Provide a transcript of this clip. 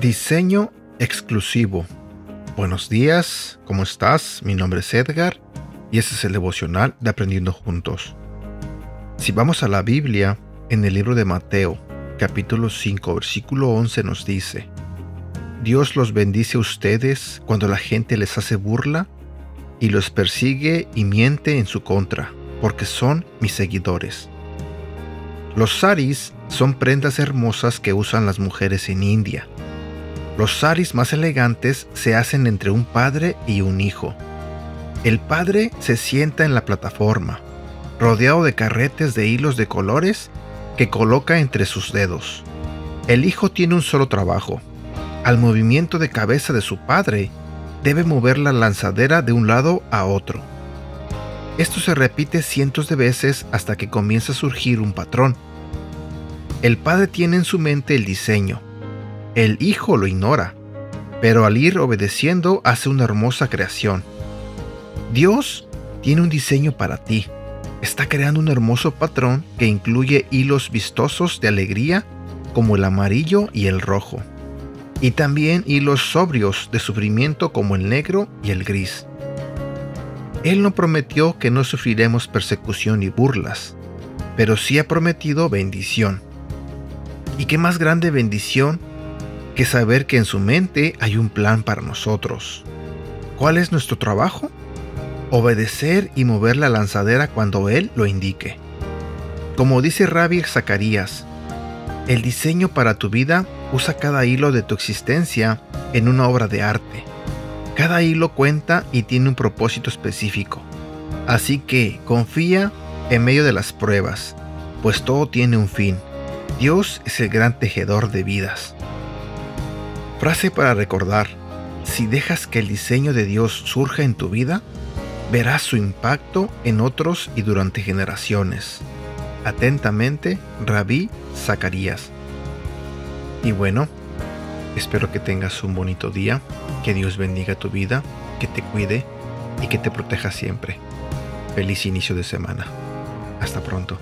Diseño exclusivo. Buenos días, ¿cómo estás? Mi nombre es Edgar y este es el devocional de Aprendiendo Juntos. Si vamos a la Biblia, en el libro de Mateo, capítulo 5, versículo 11 nos dice, Dios los bendice a ustedes cuando la gente les hace burla y los persigue y miente en su contra, porque son mis seguidores. Los saris son prendas hermosas que usan las mujeres en India. Los saris más elegantes se hacen entre un padre y un hijo. El padre se sienta en la plataforma, rodeado de carretes de hilos de colores que coloca entre sus dedos. El hijo tiene un solo trabajo. Al movimiento de cabeza de su padre, debe mover la lanzadera de un lado a otro. Esto se repite cientos de veces hasta que comienza a surgir un patrón. El padre tiene en su mente el diseño, el hijo lo ignora, pero al ir obedeciendo hace una hermosa creación. Dios tiene un diseño para ti. Está creando un hermoso patrón que incluye hilos vistosos de alegría como el amarillo y el rojo, y también hilos sobrios de sufrimiento como el negro y el gris. Él no prometió que no sufriremos persecución y burlas, pero sí ha prometido bendición. ¿Y qué más grande bendición que saber que en su mente hay un plan para nosotros. ¿Cuál es nuestro trabajo? Obedecer y mover la lanzadera cuando Él lo indique. Como dice Rabbi Zacarías, el diseño para tu vida usa cada hilo de tu existencia en una obra de arte. Cada hilo cuenta y tiene un propósito específico. Así que confía en medio de las pruebas, pues todo tiene un fin. Dios es el gran tejedor de vidas. Frase para recordar, si dejas que el diseño de Dios surja en tu vida, verás su impacto en otros y durante generaciones. Atentamente, Rabí Zacarías. Y bueno, espero que tengas un bonito día, que Dios bendiga tu vida, que te cuide y que te proteja siempre. Feliz inicio de semana. Hasta pronto.